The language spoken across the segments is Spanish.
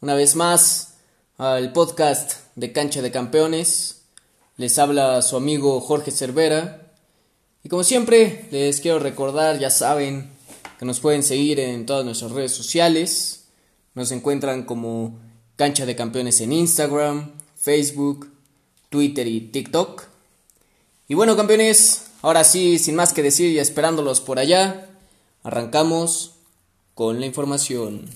una vez más al podcast de Cancha de Campeones. Les habla su amigo Jorge Cervera. Y como siempre, les quiero recordar, ya saben, que nos pueden seguir en todas nuestras redes sociales. Nos encuentran como Cancha de Campeones en Instagram, Facebook, Twitter y TikTok. Y bueno, campeones, ahora sí, sin más que decir y esperándolos por allá, arrancamos con la información.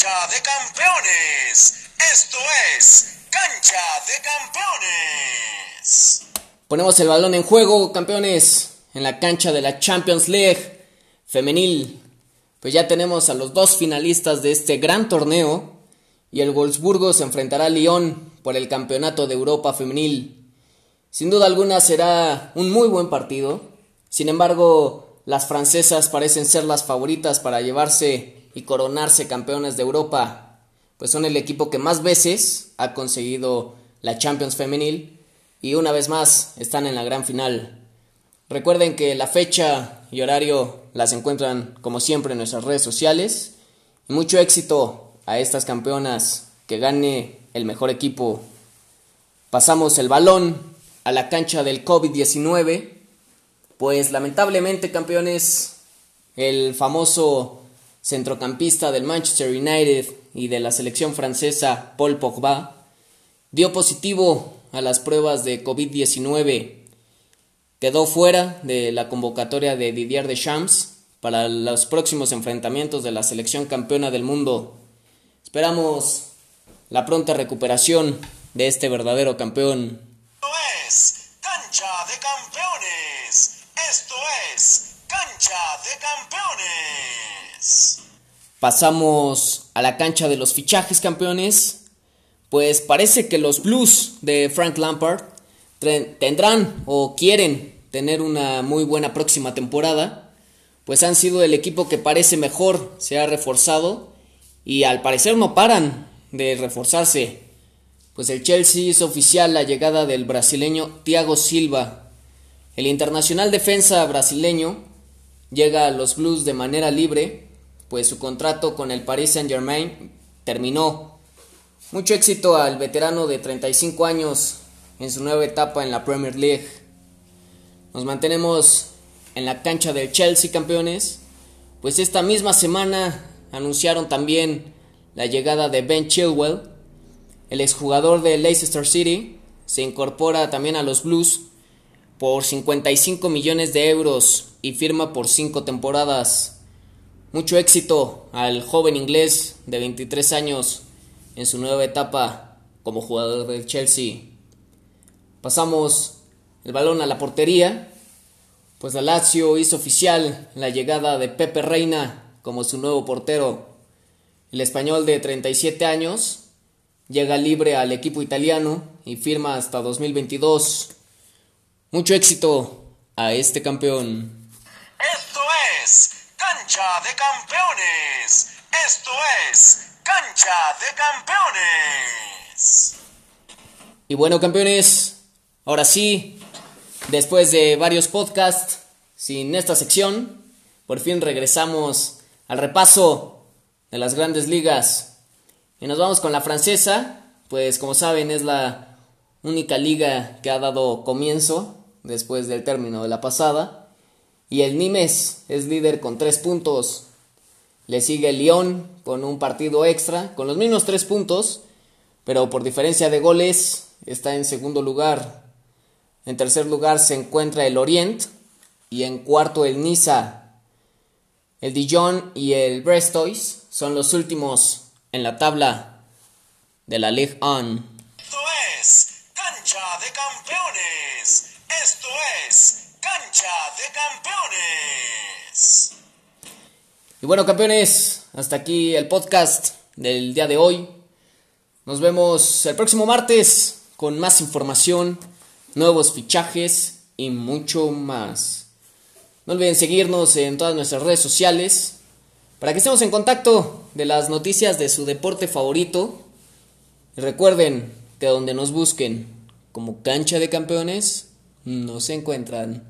Cancha de Campeones. Esto es Cancha de Campeones. Ponemos el balón en juego, campeones, en la cancha de la Champions League femenil. Pues ya tenemos a los dos finalistas de este gran torneo y el Wolfsburgo se enfrentará a Lyon por el Campeonato de Europa femenil. Sin duda alguna será un muy buen partido. Sin embargo, las francesas parecen ser las favoritas para llevarse y coronarse campeones de Europa, pues son el equipo que más veces ha conseguido la Champions femenil y una vez más están en la gran final. Recuerden que la fecha y horario las encuentran como siempre en nuestras redes sociales y mucho éxito a estas campeonas que gane el mejor equipo. Pasamos el balón a la cancha del COVID-19 pues lamentablemente, campeones, el famoso centrocampista del Manchester United y de la selección francesa, Paul Pogba, dio positivo a las pruebas de COVID-19. Quedó fuera de la convocatoria de Didier Deschamps para los próximos enfrentamientos de la selección campeona del mundo. Esperamos la pronta recuperación de este verdadero campeón. Es Cancha de Campeones. Esto es Cancha de Campeones. Pasamos a la cancha de los fichajes campeones. Pues parece que los Blues de Frank Lampard tendrán o quieren tener una muy buena próxima temporada. Pues han sido el equipo que parece mejor, se ha reforzado y al parecer no paran de reforzarse. Pues el Chelsea hizo oficial la llegada del brasileño Thiago Silva el internacional defensa brasileño llega a los Blues de manera libre, pues su contrato con el Paris Saint-Germain terminó. Mucho éxito al veterano de 35 años en su nueva etapa en la Premier League. Nos mantenemos en la cancha del Chelsea campeones, pues esta misma semana anunciaron también la llegada de Ben Chilwell, el exjugador de Leicester City, se incorpora también a los Blues por 55 millones de euros y firma por 5 temporadas. Mucho éxito al joven inglés de 23 años en su nueva etapa como jugador del Chelsea. Pasamos el balón a la portería, pues la Lazio hizo oficial la llegada de Pepe Reina como su nuevo portero. El español de 37 años llega libre al equipo italiano y firma hasta 2022. Mucho éxito a este campeón. Esto es Cancha de Campeones. Esto es Cancha de Campeones. Y bueno, campeones, ahora sí, después de varios podcasts sin esta sección, por fin regresamos al repaso de las grandes ligas. Y nos vamos con la francesa, pues como saben es la única liga que ha dado comienzo después del término de la pasada. Y el Nimes es líder con tres puntos. Le sigue el Lyon con un partido extra, con los mismos tres puntos, pero por diferencia de goles está en segundo lugar. En tercer lugar se encuentra el Orient y en cuarto el Niza. El Dijon y el Brestois son los últimos en la tabla de la Ligue 1. Cancha de Campeones. Y bueno, campeones, hasta aquí el podcast del día de hoy. Nos vemos el próximo martes con más información, nuevos fichajes y mucho más. No olviden seguirnos en todas nuestras redes sociales para que estemos en contacto de las noticias de su deporte favorito. Y recuerden que donde nos busquen como cancha de campeones, nos encuentran.